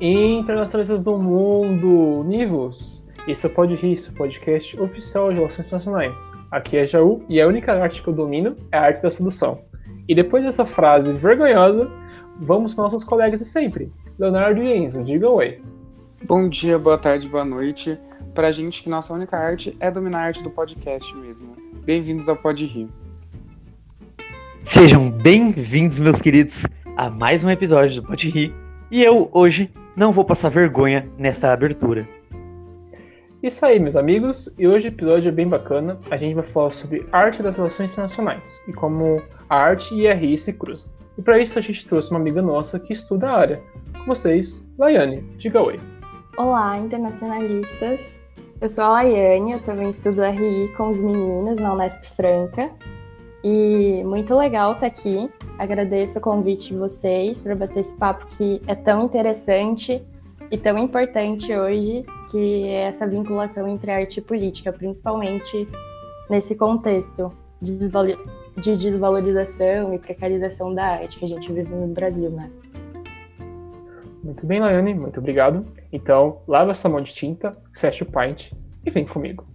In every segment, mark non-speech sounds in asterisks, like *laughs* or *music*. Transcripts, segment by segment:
internacionalistas do mundo, Nivos! Esse é o Pode Rir, seu podcast oficial de Relações Internacionais. Aqui é Jaú e a única arte que eu domino é a arte da sedução. E depois dessa frase vergonhosa, vamos para nossos colegas de sempre. Leonardo e Enzo, digam oi. Bom dia, boa tarde, boa noite. Pra gente que nossa única arte é dominar a arte do podcast mesmo. Bem-vindos ao Pode Rir. Sejam bem-vindos, meus queridos, a mais um episódio do Pode Rir. E eu, hoje, não vou passar vergonha nesta abertura. Isso aí, meus amigos, e hoje o episódio é bem bacana. A gente vai falar sobre arte das relações internacionais e como a arte e a RI se cruzam. E para isso a gente trouxe uma amiga nossa que estuda a área. Com vocês, Laiane, diga oi. Olá, internacionalistas. Eu sou a Laiane, eu também estudo RI com os meninos na Unesp Franca. E muito legal estar aqui. Agradeço o convite de vocês para bater esse papo que é tão interessante e tão importante hoje, que é essa vinculação entre arte e política, principalmente nesse contexto de desvalorização e precarização da arte que a gente vive no Brasil, né? Muito bem, Laiane, muito obrigado. Então, lava essa mão de tinta, fecha o pint e vem comigo.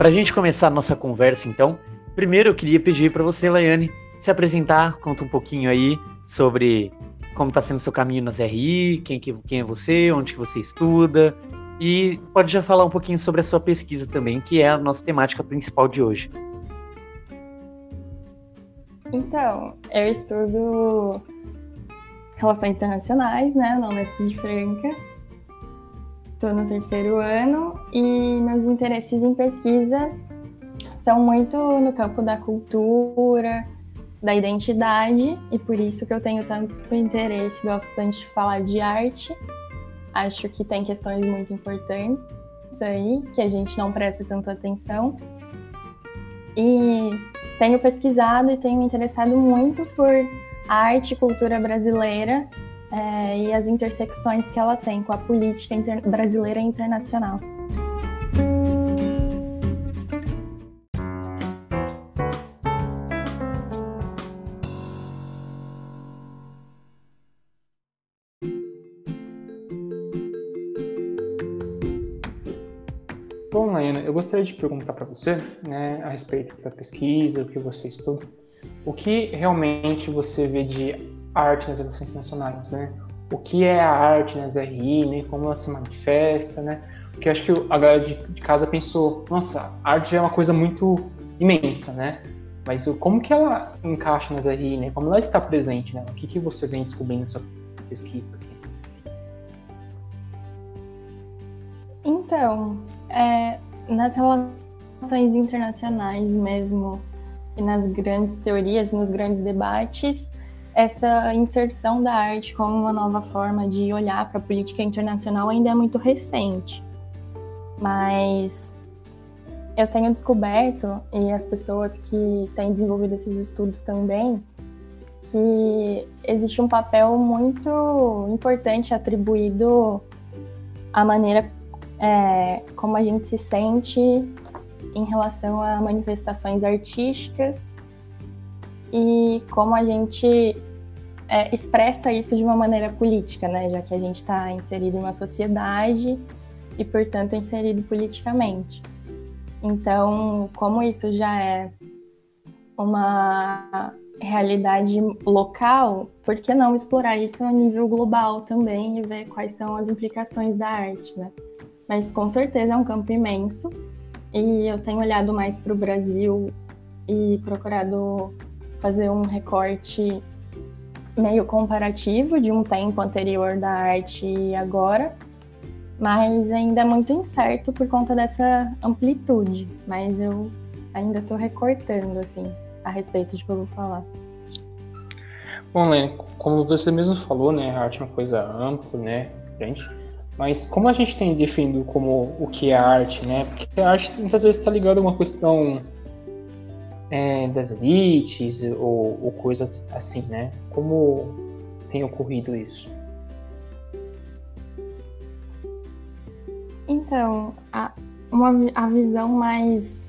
Para a gente começar a nossa conversa, então, primeiro eu queria pedir para você, Laiane, se apresentar, conta um pouquinho aí sobre como está sendo seu caminho nas RI, quem, que, quem é você, onde que você estuda, e pode já falar um pouquinho sobre a sua pesquisa também, que é a nossa temática principal de hoje. Então, eu estudo Relações Internacionais, né, na Unesp de Franca, Estou no terceiro ano e meus interesses em pesquisa são muito no campo da cultura, da identidade, e por isso que eu tenho tanto interesse, gosto tanto de falar de arte. Acho que tem questões muito importantes aí, que a gente não presta tanto atenção. E tenho pesquisado e tenho me interessado muito por arte e cultura brasileira é, e as intersecções que ela tem com a política brasileira e internacional. Bom, Naina, eu gostaria de perguntar para você, né, a respeito da pesquisa, o que você estuda, o que realmente você vê de arte nas relações internacionais, né? O que é a arte nas RI, né? Como ela se manifesta, né? Porque acho que a galera de, casa pensou, nossa, arte é uma coisa muito imensa, né? Mas como que ela encaixa nas RI, né? Como ela está presente, né? O que, que você vem descobrindo na sua pesquisa, assim? Então, é, nas relações internacionais mesmo, e nas grandes teorias, nos grandes debates, essa inserção da arte como uma nova forma de olhar para a política internacional ainda é muito recente. Mas eu tenho descoberto, e as pessoas que têm desenvolvido esses estudos também, que existe um papel muito importante atribuído à maneira é, como a gente se sente em relação a manifestações artísticas e como a gente é, expressa isso de uma maneira política, né? Já que a gente está inserido em uma sociedade e, portanto, inserido politicamente. Então, como isso já é uma realidade local, por que não explorar isso a nível global também e ver quais são as implicações da arte, né? Mas com certeza é um campo imenso e eu tenho olhado mais para o Brasil e procurado fazer um recorte meio comparativo de um tempo anterior da arte e agora, mas ainda é muito incerto por conta dessa amplitude. Mas eu ainda estou recortando assim a respeito de que eu vou falar. Bom, Lene, como você mesmo falou, né, a arte é uma coisa ampla, né, grande. Mas como a gente tem definido como o que é arte, né? Porque a arte muitas vezes está ligada a uma questão é, das elites ou, ou coisas assim, né? Como tem ocorrido isso? Então, a, uma, a visão mais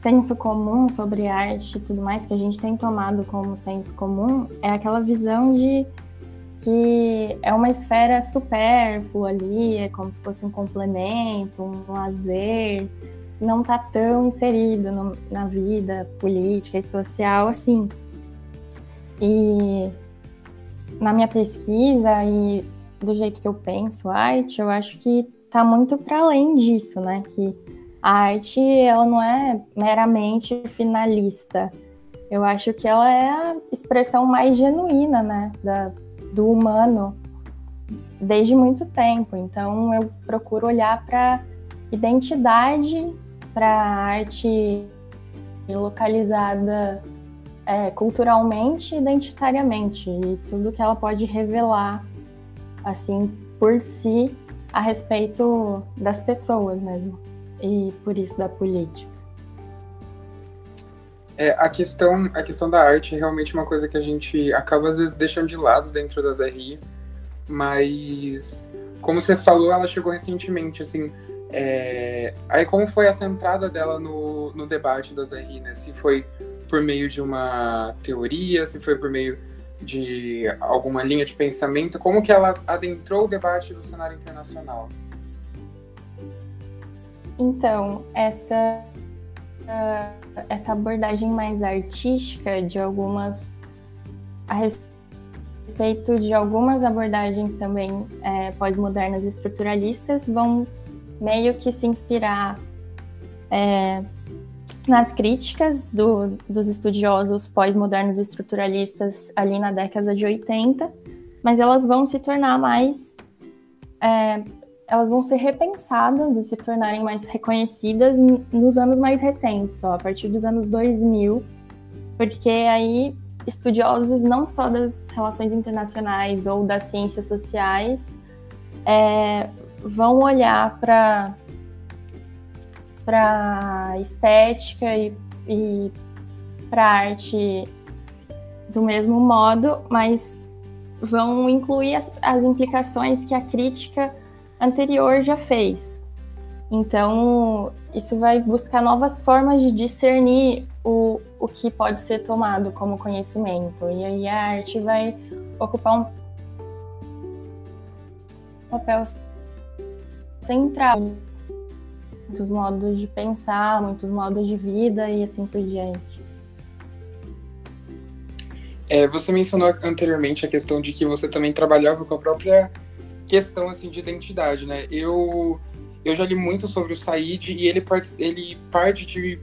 senso comum sobre arte e tudo mais que a gente tem tomado como senso comum é aquela visão de que é uma esfera supérflua ali, é como se fosse um complemento, um lazer, não está tão inserido no, na vida política e social assim. E na minha pesquisa e do jeito que eu penso arte, eu acho que está muito para além disso, né? Que a arte ela não é meramente finalista. Eu acho que ela é a expressão mais genuína, né, da, do humano desde muito tempo. Então eu procuro olhar para identidade, para arte localizada é, culturalmente, identitariamente e tudo que ela pode revelar assim por si a respeito das pessoas mesmo e por isso da política. É, a questão a questão da arte é realmente uma coisa que a gente acaba às vezes deixando de lado dentro das RI, mas como você falou, ela chegou recentemente, assim, é... aí como foi essa entrada dela no, no debate das RI, né? Se foi por meio de uma teoria, se foi por meio de alguma linha de pensamento, como que ela adentrou o debate do cenário internacional? Então, essa, uh, essa abordagem mais artística de algumas. a respeito de algumas abordagens também é, pós-modernas estruturalistas, vão meio que se inspirar é, nas críticas do, dos estudiosos pós-modernos estruturalistas ali na década de 80, mas elas vão se tornar mais é, elas vão ser repensadas e se tornarem mais reconhecidas nos anos mais recentes, só a partir dos anos 2000, porque aí estudiosos não só das relações internacionais ou das ciências sociais é, vão olhar para para estética e, e para arte do mesmo modo, mas vão incluir as, as implicações que a crítica anterior já fez. Então, isso vai buscar novas formas de discernir o, o que pode ser tomado como conhecimento. E aí a arte vai ocupar um papel central. Muitos modos de pensar, muitos modos de vida e assim por diante. É, você mencionou anteriormente a questão de que você também trabalhava com a própria questão assim de identidade, né? Eu eu já li muito sobre o Said e ele ele parte de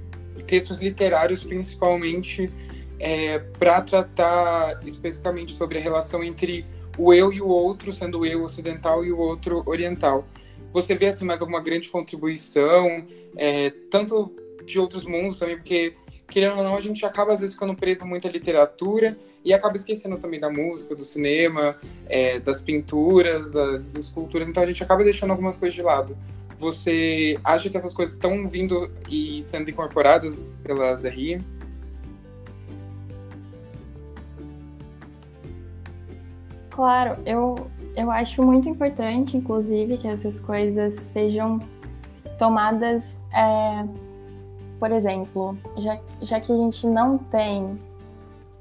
textos literários principalmente é, para tratar especificamente sobre a relação entre o eu e o outro, sendo o eu ocidental e o outro oriental. Você vê assim mais alguma grande contribuição, é, tanto de outros mundos também, porque querendo ou não, a gente acaba às vezes ficando preso muito à literatura e acaba esquecendo também da música, do cinema, é, das pinturas, das esculturas, então a gente acaba deixando algumas coisas de lado. Você acha que essas coisas estão vindo e sendo incorporadas pelas RI? Claro, eu, eu acho muito importante, inclusive, que essas coisas sejam tomadas é por exemplo, já, já que a gente não tem.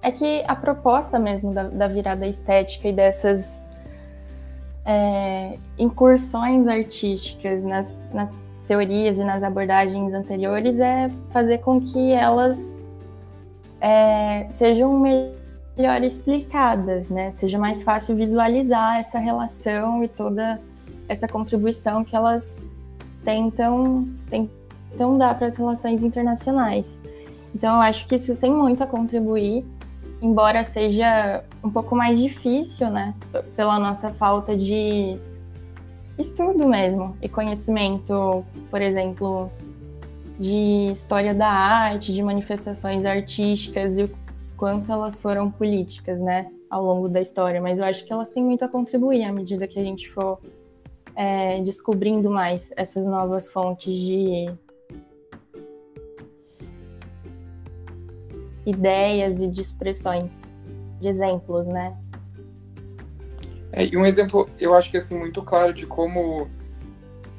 É que a proposta mesmo da, da virada estética e dessas é, incursões artísticas nas, nas teorias e nas abordagens anteriores é fazer com que elas é, sejam melhor explicadas, né? Seja mais fácil visualizar essa relação e toda essa contribuição que elas tentam, tentam dá para as relações internacionais. Então eu acho que isso tem muito a contribuir, embora seja um pouco mais difícil, né, pela nossa falta de estudo mesmo e conhecimento, por exemplo, de história da arte, de manifestações artísticas e o quanto elas foram políticas, né, ao longo da história. Mas eu acho que elas têm muito a contribuir à medida que a gente for é, descobrindo mais essas novas fontes de ideias e de expressões, de exemplos, né? É, e um exemplo, eu acho que assim, muito claro de como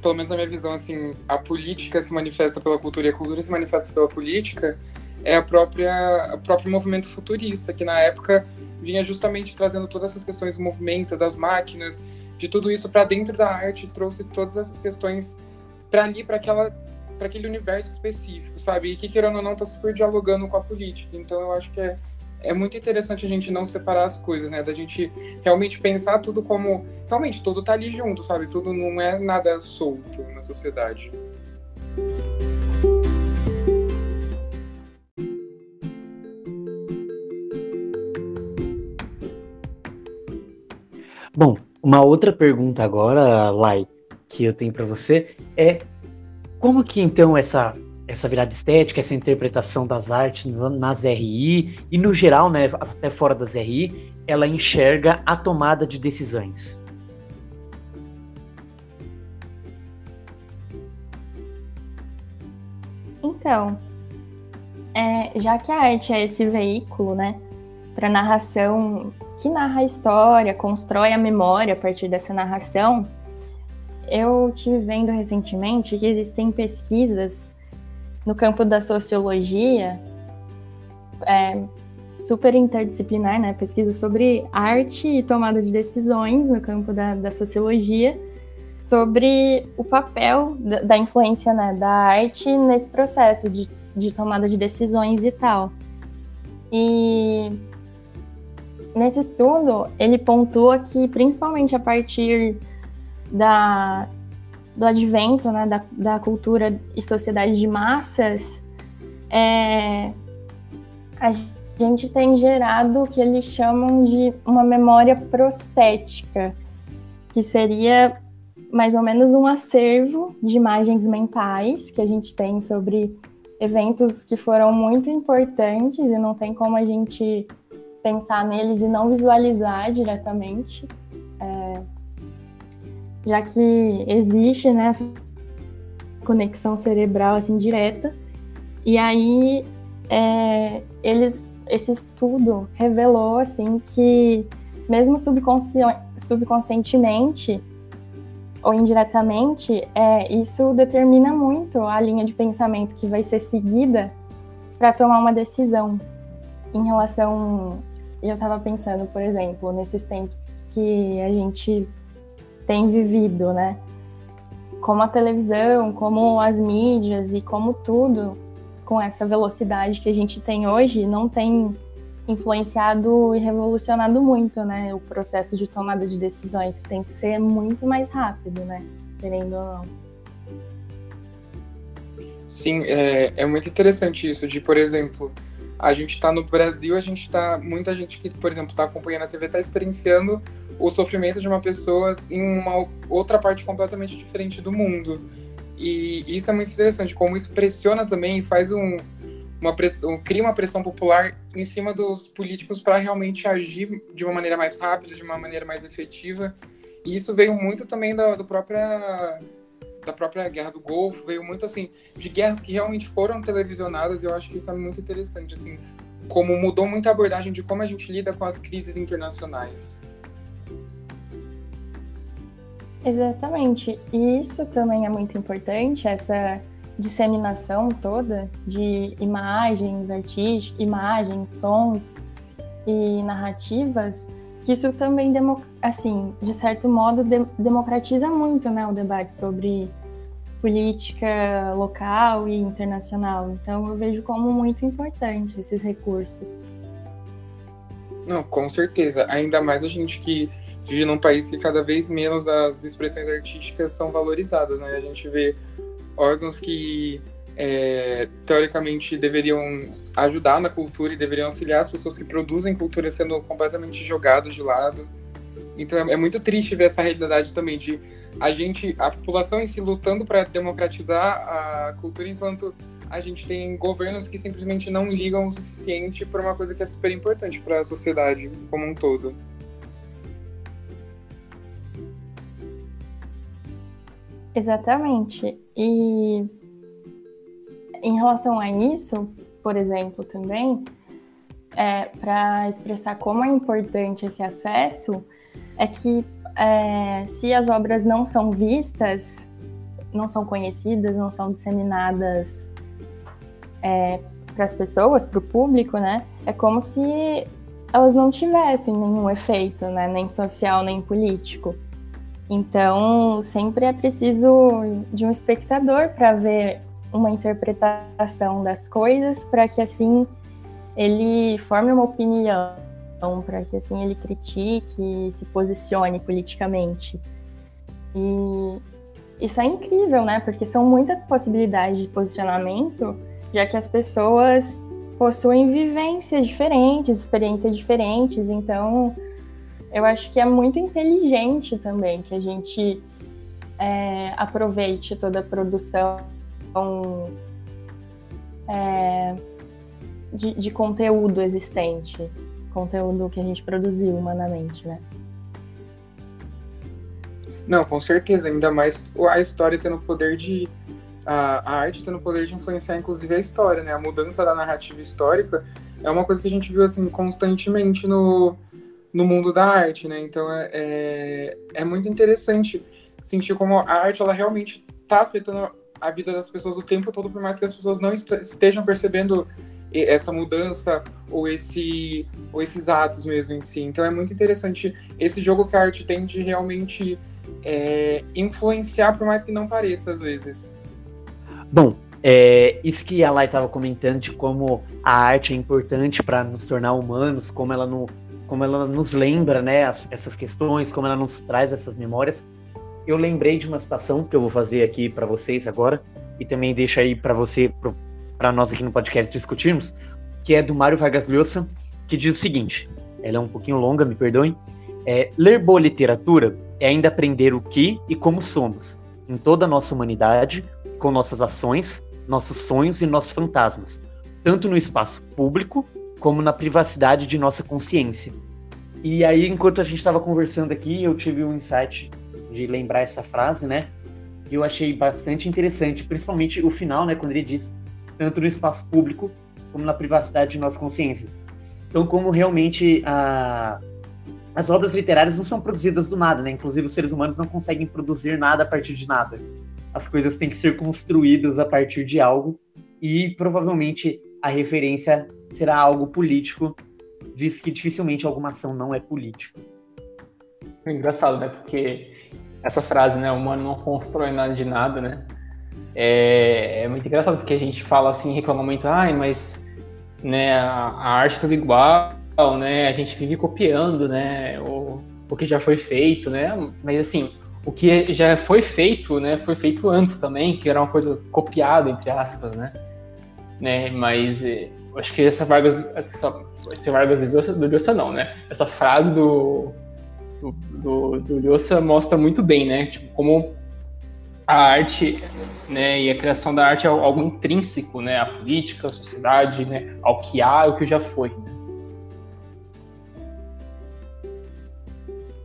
pelo menos na minha visão, assim, a política se manifesta pela cultura e a cultura se manifesta pela política, é a própria, o próprio movimento futurista, que na época vinha justamente trazendo todas essas questões do movimento, das máquinas, de tudo isso para dentro da arte, trouxe todas essas questões para ali, para aquela para aquele universo específico, sabe? E que, querendo ou não, tá super dialogando com a política. Então, eu acho que é, é muito interessante a gente não separar as coisas, né? Da gente realmente pensar tudo como. Realmente, tudo tá ali junto, sabe? Tudo não é nada solto na sociedade. Uma outra pergunta agora, Lai, que eu tenho para você é como que então essa essa virada estética, essa interpretação das artes nas RI e no geral, né, até fora das RI, ela enxerga a tomada de decisões. Então, é, já que a arte é esse veículo, né, para narração que narra a história, constrói a memória a partir dessa narração, eu tive vendo recentemente que existem pesquisas no campo da sociologia, é, super interdisciplinar, né? Pesquisa sobre arte e tomada de decisões no campo da, da sociologia, sobre o papel da, da influência né, da arte nesse processo de, de tomada de decisões e tal. E nesse estudo, ele pontua que, principalmente a partir da, do advento né, da, da cultura e sociedade de massas, é, a gente tem gerado o que eles chamam de uma memória prostética, que seria mais ou menos um acervo de imagens mentais que a gente tem sobre eventos que foram muito importantes e não tem como a gente pensar neles e não visualizar diretamente. É, já que existe, né, conexão cerebral assim direta. E aí é, eles, esse estudo revelou assim que mesmo subconsci subconscientemente ou indiretamente, é, isso determina muito a linha de pensamento que vai ser seguida para tomar uma decisão em relação. Eu estava pensando, por exemplo, nesses tempos que a gente tem vivido, né? Como a televisão, como as mídias e como tudo com essa velocidade que a gente tem hoje não tem influenciado e revolucionado muito, né? O processo de tomada de decisões que tem que ser muito mais rápido, né? Querendo ou não. Sim, é, é muito interessante isso de, por exemplo, a gente está no Brasil, a gente está muita gente que, por exemplo, está acompanhando a TV, está experienciando o sofrimento de uma pessoa em uma outra parte completamente diferente do mundo. E isso é muito interessante, como isso pressiona também e faz um, uma pressão, cria uma pressão popular em cima dos políticos para realmente agir de uma maneira mais rápida, de uma maneira mais efetiva. E isso veio muito também da, do própria da própria guerra do Golfo, veio muito assim de guerras que realmente foram televisionadas. E eu acho que isso é muito interessante, assim, como mudou muito a abordagem de como a gente lida com as crises internacionais. Exatamente. E isso também é muito importante, essa disseminação toda de imagens artísticas, imagens, sons e narrativas, que isso também, assim, de certo modo, de democratiza muito né, o debate sobre política local e internacional. Então, eu vejo como muito importante esses recursos. Não, com certeza. Ainda mais a gente que vive num país que cada vez menos as expressões artísticas são valorizadas, né? A gente vê órgãos que é, teoricamente deveriam ajudar na cultura e deveriam auxiliar as pessoas que produzem cultura sendo completamente jogados de lado. Então é, é muito triste ver essa realidade também de a gente, a população em si lutando para democratizar a cultura, enquanto a gente tem governos que simplesmente não ligam o suficiente para uma coisa que é super importante para a sociedade como um todo. Exatamente. E em relação a isso, por exemplo, também, é, para expressar como é importante esse acesso, é que é, se as obras não são vistas, não são conhecidas, não são disseminadas é, para as pessoas, para o público, né? É como se elas não tivessem nenhum efeito, né? Nem social, nem político. Então, sempre é preciso de um espectador para ver uma interpretação das coisas, para que assim ele forme uma opinião, para que assim ele critique, se posicione politicamente. E isso é incrível, né? Porque são muitas possibilidades de posicionamento, já que as pessoas possuem vivências diferentes, experiências diferentes, então eu acho que é muito inteligente também que a gente é, aproveite toda a produção é, de, de conteúdo existente, conteúdo que a gente produziu humanamente, né? Não, com certeza, ainda mais a história tendo o poder de. A, a arte tendo o poder de influenciar, inclusive, a história, né? A mudança da narrativa histórica é uma coisa que a gente viu, assim, constantemente no, no mundo da arte, né? Então é, é, é muito interessante sentir como a arte ela realmente está afetando a vida das pessoas o tempo todo, por mais que as pessoas não estejam percebendo essa mudança ou esse ou esses atos mesmo em si. Então é muito interessante esse jogo que a arte tem de realmente é, influenciar, por mais que não pareça às vezes. Bom, é, isso que a Lai estava comentando de como a arte é importante para nos tornar humanos, como ela não como ela nos lembra, né, as, essas questões, como ela nos traz essas memórias. Eu lembrei de uma citação que eu vou fazer aqui para vocês agora e também deixo aí para você, para nós aqui no podcast discutirmos, que é do Mário Vargas Llosa, que diz o seguinte: ela é um pouquinho longa, me perdoem. É, ler boa literatura é ainda aprender o que e como somos, em toda a nossa humanidade, com nossas ações, nossos sonhos e nossos fantasmas, tanto no espaço público como na privacidade de nossa consciência. E aí, enquanto a gente estava conversando aqui, eu tive um insight de lembrar essa frase, né? Que eu achei bastante interessante, principalmente o final, né? Quando ele diz tanto no espaço público como na privacidade de nossa consciência. Então, como realmente a... as obras literárias não são produzidas do nada, né? Inclusive, os seres humanos não conseguem produzir nada a partir de nada. As coisas têm que ser construídas a partir de algo e provavelmente a referência será algo político, visto que dificilmente alguma ação não é política. É engraçado, né? Porque essa frase, né? O humano não constrói nada de nada, né? É, é muito engraçado porque a gente fala assim, reclama muito, ai, mas né, a, a arte tudo igual, né? A gente vive copiando, né? O, o que já foi feito, né? Mas assim, o que já foi feito, né? Foi feito antes também, que era uma coisa copiada, entre aspas, né? né? Mas eh, acho que essa Vargas, essa, esse Vargas do Llosa não, né? Essa frase do do, do, do mostra muito bem, né? Tipo, como a arte, né, e a criação da arte é algo intrínseco, né, à política, à sociedade, né, ao que há, ao que já foi.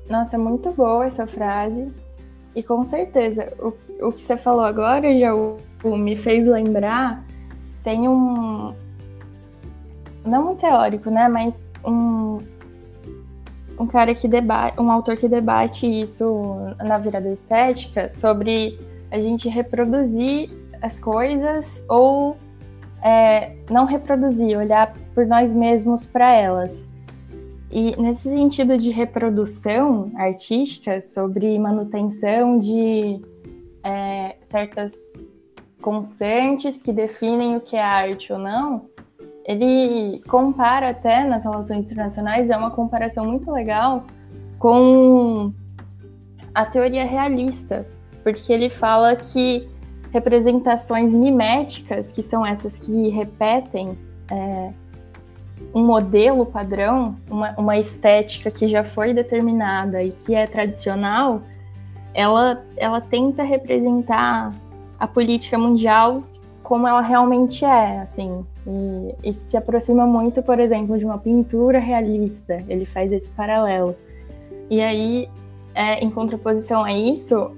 Nossa, é muito boa essa frase. E com certeza, o, o que você falou agora já me fez lembrar tem um. Não um teórico, né? Mas um. Um cara que debate. Um autor que debate isso na virada estética sobre a gente reproduzir as coisas ou é, não reproduzir, olhar por nós mesmos para elas. E nesse sentido de reprodução artística, sobre manutenção de é, certas constantes que definem o que é arte ou não, ele compara até nas relações internacionais, é uma comparação muito legal com a teoria realista, porque ele fala que representações miméticas, que são essas que repetem é, um modelo padrão, uma, uma estética que já foi determinada e que é tradicional, ela, ela tenta representar a política mundial como ela realmente é, assim. E isso se aproxima muito, por exemplo, de uma pintura realista. Ele faz esse paralelo. E aí, é, em contraposição a isso,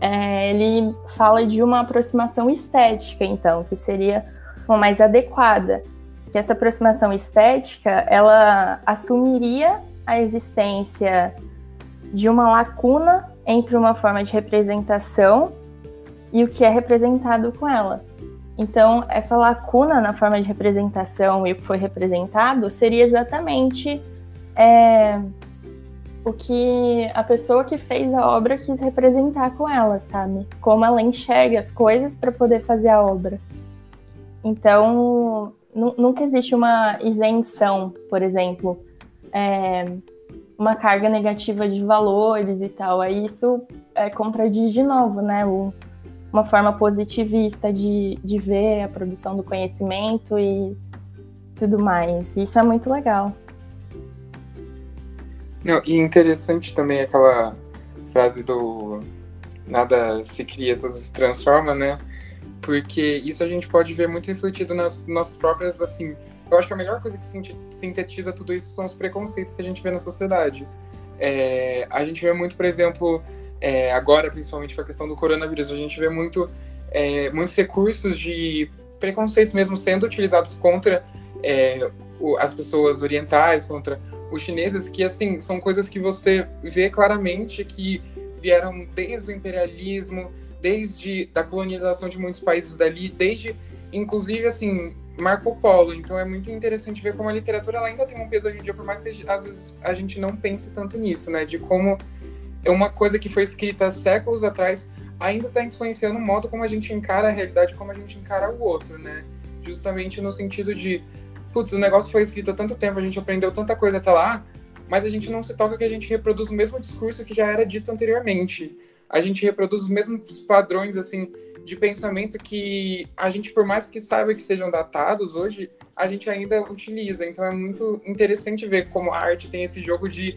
é, ele fala de uma aproximação estética, então, que seria uma mais adequada. Que essa aproximação estética, ela assumiria a existência de uma lacuna entre uma forma de representação e o que é representado com ela. Então, essa lacuna na forma de representação e o que foi representado seria exatamente é, o que a pessoa que fez a obra quis representar com ela, sabe? Como ela enxerga as coisas para poder fazer a obra. Então, nunca existe uma isenção, por exemplo, é, uma carga negativa de valores e tal. Aí isso é, contradiz de novo, né? O, uma forma positivista de, de ver a produção do conhecimento e tudo mais. Isso é muito legal. Não, e interessante também aquela frase do nada se cria, tudo se transforma, né? Porque isso a gente pode ver muito refletido nas nossas próprias, assim. Eu acho que a melhor coisa que sintetiza tudo isso são os preconceitos que a gente vê na sociedade. É, a gente vê muito, por exemplo, é, agora, principalmente com a questão do coronavírus, a gente vê muito, é, muitos recursos de preconceitos mesmo sendo utilizados contra é, as pessoas orientais, contra os chineses, que assim são coisas que você vê claramente que vieram desde o imperialismo, desde da colonização de muitos países dali, desde inclusive assim Marco Polo. Então é muito interessante ver como a literatura ainda tem um peso hoje em dia, por mais que às vezes a gente não pense tanto nisso, né? De como é uma coisa que foi escrita séculos atrás ainda está influenciando o modo como a gente encara a realidade, como a gente encara o outro, né? Justamente no sentido de, putz, o negócio foi escrito há tanto tempo, a gente aprendeu tanta coisa até lá, mas a gente não se toca que a gente reproduz o mesmo discurso que já era dito anteriormente. A gente reproduz os mesmos padrões, assim, de pensamento que a gente, por mais que saiba que sejam datados hoje, a gente ainda utiliza. Então é muito interessante ver como a arte tem esse jogo de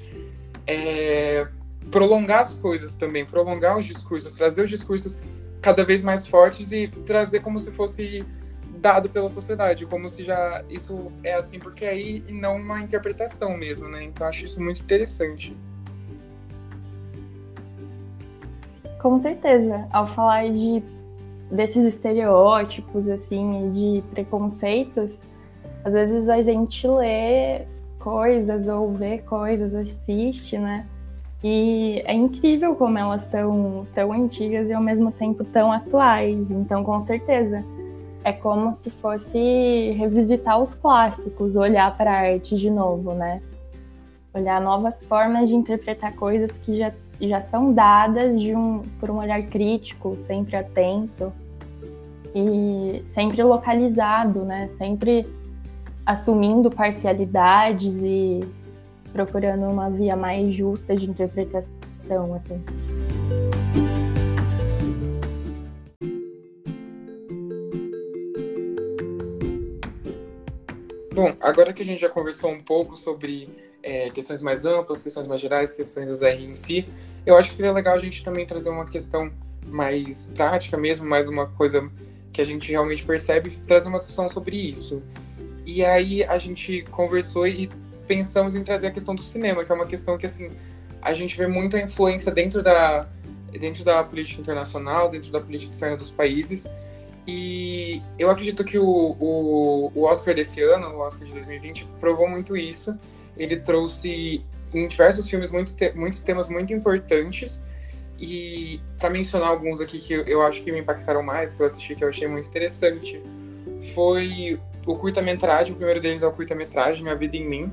é, prolongar as coisas também, prolongar os discursos, trazer os discursos cada vez mais fortes e trazer como se fosse dado pela sociedade, como se já isso é assim porque é aí e não uma interpretação mesmo, né? Então acho isso muito interessante. Com certeza, ao falar de desses estereótipos assim, de preconceitos, às vezes a gente lê coisas ou vê coisas, assiste, né? E é incrível como elas são tão antigas e ao mesmo tempo tão atuais. Então, com certeza, é como se fosse revisitar os clássicos, olhar para a arte de novo, né? Olhar novas formas de interpretar coisas que já, já são dadas um, por um olhar crítico, sempre atento e sempre localizado, né? Sempre assumindo parcialidades e procurando uma via mais justa de interpretação, assim. Bom, agora que a gente já conversou um pouco sobre é, questões mais amplas, questões mais gerais, questões das R em si, eu acho que seria legal a gente também trazer uma questão mais prática mesmo, mais uma coisa que a gente realmente percebe, trazer uma discussão sobre isso. E aí a gente conversou e pensamos em trazer a questão do cinema, que é uma questão que, assim, a gente vê muita influência dentro da, dentro da política internacional, dentro da política externa dos países. E eu acredito que o, o, o Oscar desse ano, o Oscar de 2020, provou muito isso. Ele trouxe em diversos filmes muitos, te muitos temas muito importantes. E para mencionar alguns aqui que eu acho que me impactaram mais, que eu assisti, que eu achei muito interessante, foi o curta-metragem. O primeiro deles é o curta-metragem A Vida em Mim,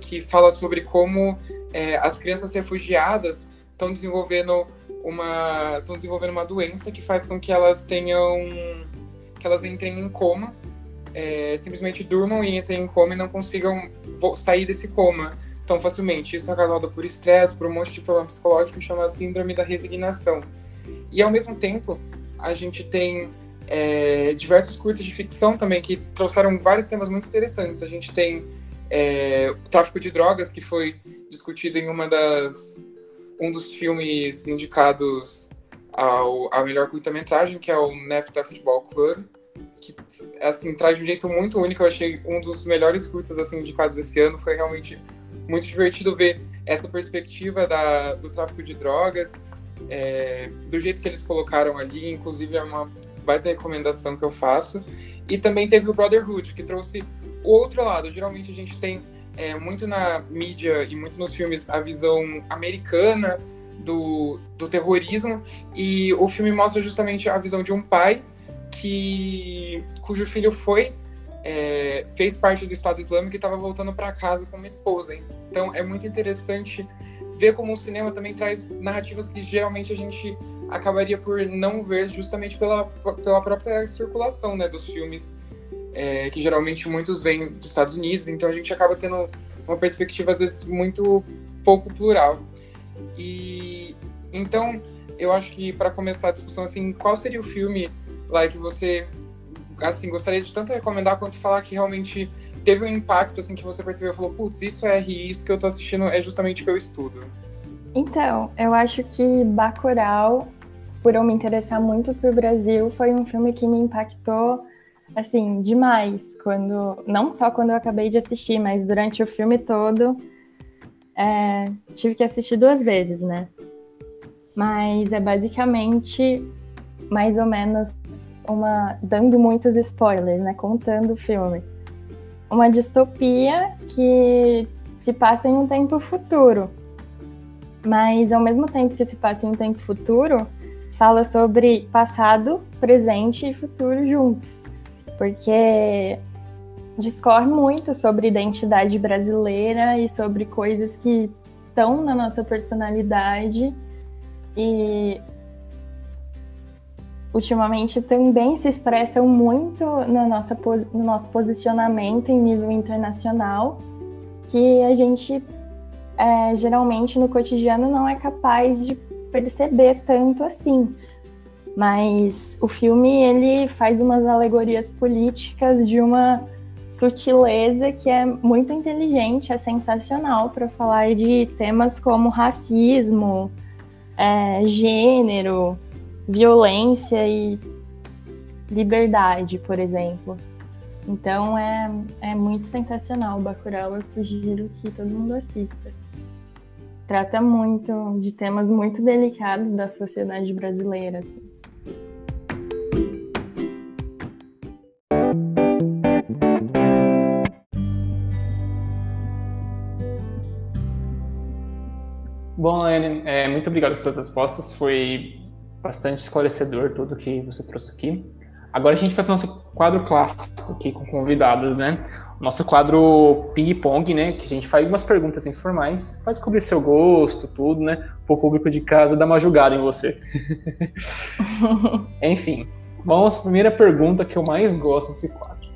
que fala sobre como é, as crianças refugiadas estão desenvolvendo uma estão desenvolvendo uma doença que faz com que elas tenham que elas entrem em coma é, simplesmente durmam e entrem em coma e não consigam sair desse coma tão facilmente. Isso é causado por estresse por um monte de problema psicológico que chama síndrome da resignação. E ao mesmo tempo a gente tem é, diversos curtas de ficção também que trouxeram vários temas muito interessantes. A gente tem é, o tráfico de drogas, que foi discutido em uma das um dos filmes indicados ao, a melhor curta-metragem, que é o NAFTA Football Club, que assim traz de um jeito muito único. Eu achei um dos melhores curtas assim indicados esse ano. Foi realmente muito divertido ver essa perspectiva da, do tráfico de drogas, é, do jeito que eles colocaram ali. Inclusive é uma baita recomendação que eu faço. E também teve o Brotherhood, que trouxe o outro lado, geralmente a gente tem é, muito na mídia e muito nos filmes a visão americana do, do terrorismo. E o filme mostra justamente a visão de um pai que cujo filho foi é, fez parte do Estado Islâmico e estava voltando para casa com uma esposa. Hein? Então é muito interessante ver como o cinema também traz narrativas que geralmente a gente acabaria por não ver justamente pela, pela própria circulação né, dos filmes, é, que geralmente muitos vêm dos Estados Unidos, então a gente acaba tendo uma perspectiva às vezes muito pouco plural. E então eu acho que para começar a discussão assim, qual seria o filme lá que você assim gostaria de tanto recomendar quanto falar que realmente teve um impacto assim que você percebeu falou, putz, isso é RI, isso que eu tô assistindo é justamente o que eu estudo. Então, eu acho que Bacurau, por eu me interessar muito por Brasil, foi um filme que me impactou assim demais quando não só quando eu acabei de assistir, mas durante o filme todo é, tive que assistir duas vezes, né? Mas é basicamente mais ou menos uma dando muitos spoilers, né? Contando o filme. Uma distopia que se passa em um tempo futuro. Mas ao mesmo tempo que se passa em um tempo futuro, fala sobre passado, presente e futuro juntos. Porque discorre muito sobre identidade brasileira e sobre coisas que estão na nossa personalidade e ultimamente também se expressam muito no, nossa, no nosso posicionamento em nível internacional, que a gente é, geralmente no cotidiano não é capaz de perceber tanto assim. Mas o filme ele faz umas alegorias políticas de uma sutileza que é muito inteligente, é sensacional para falar de temas como racismo, é, gênero, violência e liberdade, por exemplo. Então é, é muito sensacional o Bacurau, eu sugiro que todo mundo assista. Trata muito de temas muito delicados da sociedade brasileira. Assim. Bom, Lene, é, muito obrigado por todas as respostas. Foi bastante esclarecedor tudo que você trouxe aqui. Agora a gente vai para o nosso quadro clássico aqui com convidados, né? Nosso quadro ping-pong, né? Que a gente faz algumas perguntas informais, faz cobrir seu gosto, tudo, né? Para o público de casa dar uma julgada em você. *laughs* Enfim, vamos à primeira pergunta que eu mais gosto desse quadro.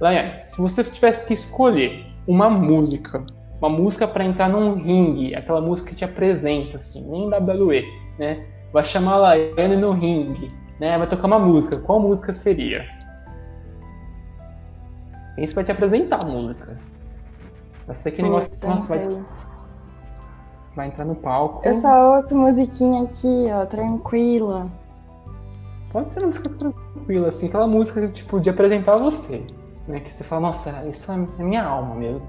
Laiane, se você tivesse que escolher uma música, uma música para entrar num ringue, aquela música que te apresenta, assim, nem WWE, né? vai chamar a Laiane no ringue, né? Vai tocar uma música. Qual música seria? Esse vai te apresentar a música. Vai ser aquele negócio que nossa, vai, vai entrar no palco. Eu só ouço musiquinha aqui, ó, tranquila. Pode ser música tranquila, assim, aquela música tipo de apresentar você, né? Que você fala, nossa, isso é minha alma mesmo.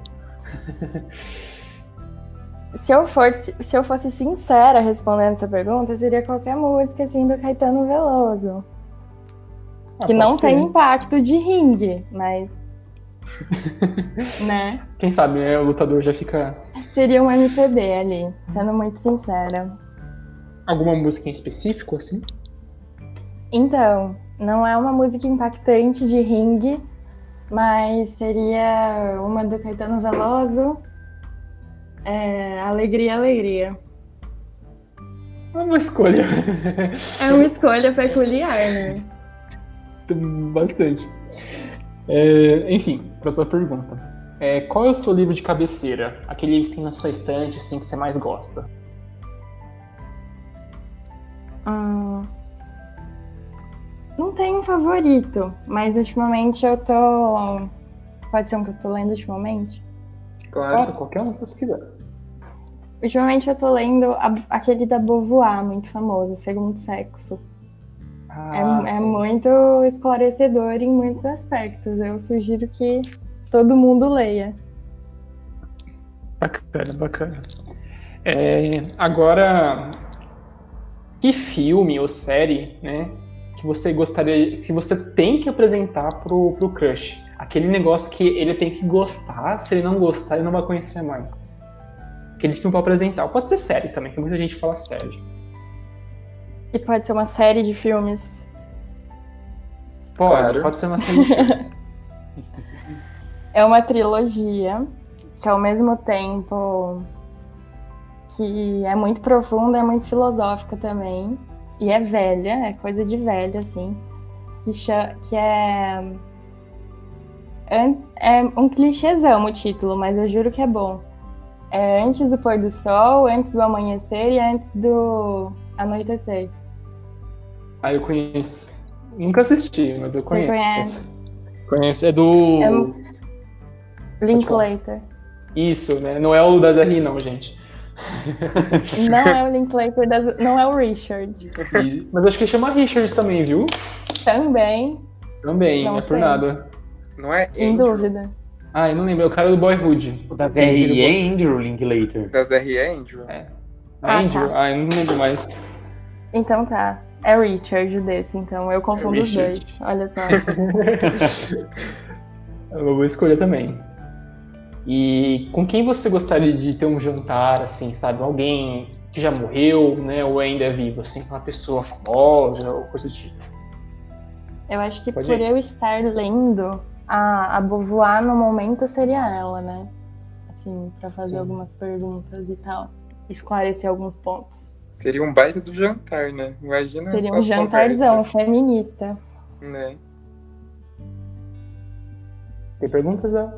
*laughs* se eu, for, se eu fosse sincera respondendo essa pergunta, seria qualquer música assim do Caetano Veloso. Ah, que não ser. tem impacto de ringue, mas. *laughs* né? Quem sabe, né? O lutador já fica. Seria um MPB ali, sendo muito sincera. Alguma música em específico, assim? Então, não é uma música impactante de ringue, mas seria uma do Caetano Veloso é, alegria, alegria. É uma escolha. É uma escolha peculiar, né? Bastante. É, enfim, para sua pergunta. É, qual é o seu livro de cabeceira? Aquele livro que tem na sua estante, assim, que você mais gosta? Hum, não tenho um favorito, mas ultimamente eu tô. Pode ser um que eu tô lendo ultimamente? Claro, claro qualquer um que você quiser. Ultimamente eu tô lendo a, aquele da Beauvoir, muito famoso, Segundo Sexo. Ah, é, é, muito esclarecedor em muitos aspectos. Eu sugiro que todo mundo leia. Bacana, bacana. É, agora, que filme ou série, né, que você gostaria, que você tem que apresentar pro, pro crush? Aquele negócio que ele tem que gostar, se ele não gostar, ele não vai conhecer mais. aquele filme para apresentar. Pode ser série também, que muita gente fala série. E pode ser uma série de filmes. Pode, Claro. pode ser uma série de filmes. *laughs* *laughs* É uma trilogia que ao mesmo tempo que é muito profunda, é muito filosófica também. E é velha, é coisa de velho, assim. Que, cha- que é. an- É um clichêzão o título, mas eu juro que é bom. É antes do pôr do sol, antes do amanhecer e antes do anoitecer. ah, eu conheço. Nunca assisti, mas eu conheço. conhece? Conheço. É do. É Linklater. Isso, né? Não é o da Zerri, não, gente. *laughs* Não é o Linklater, das- não é o Richard. E- Mas acho que chama Richard também, viu? Também, Também, Não é por sei. nada. Não é em Andrew dúvida. Ah, eu não lembro, é o cara do Boyhood. O da Tem filho ZRE é Andrew Linklater. das R. Andrew? É. Ah, Andrew? tá. Ah, eu não lembro mais. Então tá. É Richard desse, então eu confundo os Richard. dois. Olha só. *laughs* É uma boa escolha também. E com quem você gostaria de ter um jantar, assim, sabe? Alguém que já morreu, né? Ou ainda é vivo, assim, uma pessoa famosa ou coisa do tipo. Eu acho que Pode por ir. eu estar lendo, a, a Beauvoir no momento seria ela, né? Assim, pra fazer Sim. algumas perguntas e tal. Esclarecer alguns pontos. Seria um baita do jantar, né? Imagina Seria um jantarzão feminista. conversa, Né? Tem perguntas, Zé?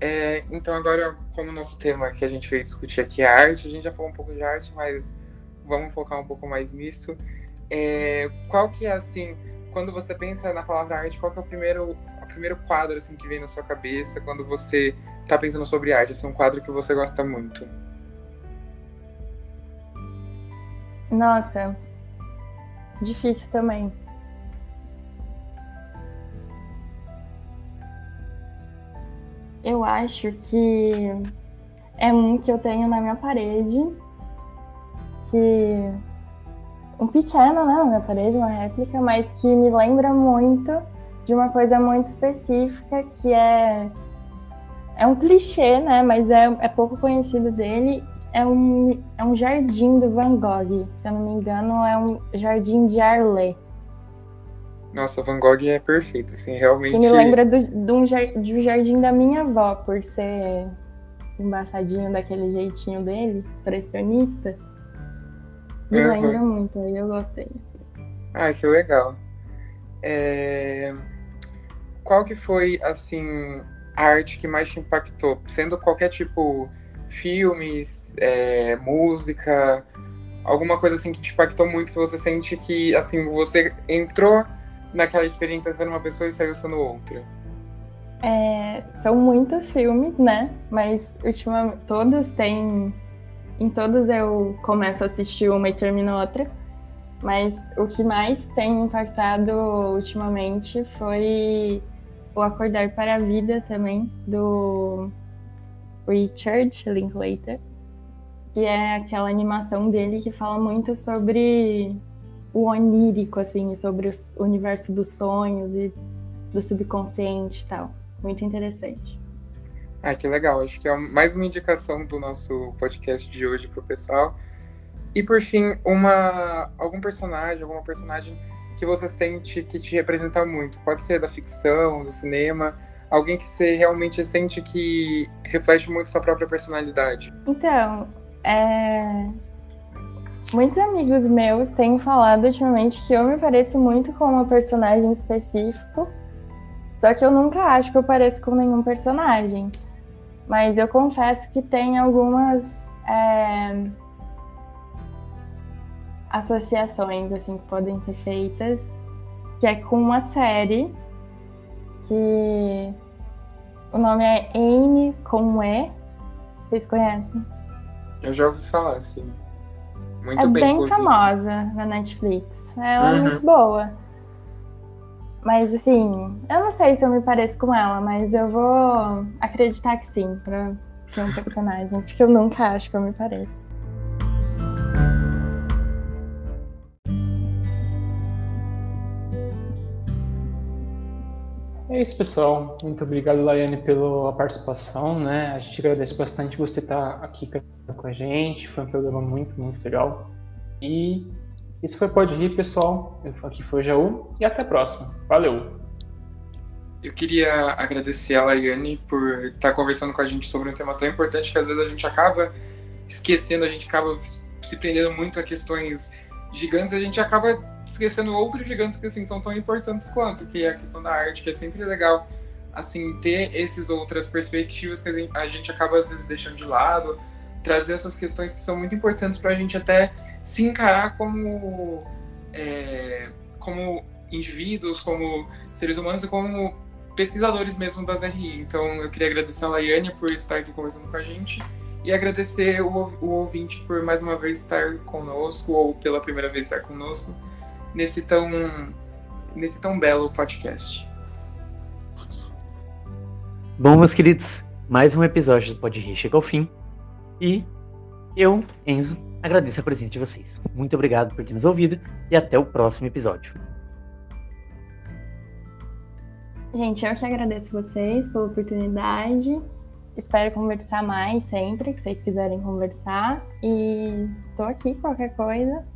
É, então agora, como o nosso tema que a gente veio discutir aqui é arte, a gente já falou um pouco de arte, mas vamos focar um pouco mais nisso. É, qual que é, assim, quando você pensa na palavra arte, qual que é o primeiro, o primeiro quadro, assim, que vem na sua cabeça quando você tá pensando sobre arte? Assim, um quadro que você gosta muito. Nossa, difícil também. Eu acho que é um que eu tenho na minha parede, que um pequeno, né, na minha parede, uma réplica, mas que me lembra muito de uma coisa muito específica que é é um clichê, né, mas é, é pouco conhecido dele, é um, é um jardim do Van Gogh. Se eu não me engano, é um jardim de Arles. Nossa, Van Gogh é perfeito, assim, realmente... Que me lembra do, jar- do jardim da minha avó, por ser embaçadinho daquele jeitinho dele, expressionista. Me Uhum. lembra muito, aí eu gostei. Ah, que legal. É, Qual que foi, assim, a arte que mais te impactou? Sendo qualquer tipo, filmes, é, música, alguma coisa assim que te impactou muito, que você sente que, assim, você entrou naquela experiência sendo uma pessoa e saiu sendo outra. É, são muitos filmes, né? Mas ultimamente todos têm. Em todos eu começo a assistir uma e termino outra. Mas o que mais tem impactado ultimamente foi o Acordar para a Vida também, do Richard Linklater. Que é aquela animação dele que fala muito sobre o onírico, assim, sobre o universo dos sonhos e do subconsciente e tal. Muito interessante. Ah, que legal. Acho que é mais uma indicação do nosso podcast de hoje pro pessoal. E por fim, uma algum personagem, alguma personagem que você sente que te representa muito. Pode ser da ficção, do cinema, alguém que você realmente sente que reflete muito sua própria personalidade. Então, é... muitos amigos meus têm falado ultimamente que eu me pareço muito com uma personagem específico, só que eu nunca acho que eu pareço com nenhum personagem. Mas eu confesso que tem algumas é, associações assim que podem ser feitas, que é com uma série que o nome é Amy com E. Vocês conhecem? Eu já ouvi falar, assim. Muito é bem, bem famosa na Netflix. Ela Uhum. é muito boa. Mas assim, eu não sei se eu me pareço com ela, mas eu vou acreditar que sim, pra ser um personagem. Porque eu nunca acho que eu me pareço. É isso, pessoal. Muito obrigado, Laiane, pela participação. Né? A gente agradece bastante você estar aqui com a gente. Foi um programa muito, muito legal. E esse foi Pode Rir, pessoal. Aqui foi o Jaú. E até a próxima. Valeu! Eu queria agradecer a Laiane por estar conversando com a gente sobre um tema tão importante que às vezes a gente acaba esquecendo, a gente acaba se prendendo muito a questões gigantes, a gente acaba esquecendo outros gigantes que assim são tão importantes quanto, que é a questão da arte, que é sempre legal assim ter essas outras perspectivas que a gente, a gente acaba às vezes deixando de lado, trazer essas questões que são muito importantes para a gente até se encarar como é, como indivíduos, como seres humanos e como pesquisadores mesmo das RI. Então eu queria agradecer a Laiane por estar aqui conversando com a gente e agradecer o, o ouvinte por mais uma vez estar conosco ou pela primeira vez estar conosco nesse tão nesse tão belo podcast. Bom, meus queridos, mais um episódio do Pode Rir chega ao fim e eu, Enzo, agradeço a presença de vocês. Muito obrigado por ter nos ouvido e até o próximo episódio. Gente, eu que agradeço vocês pela oportunidade. Espero conversar mais sempre que vocês quiserem conversar. E tô aqui qualquer coisa.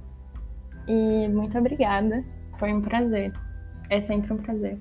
E muito obrigada. Foi um prazer. É sempre um prazer.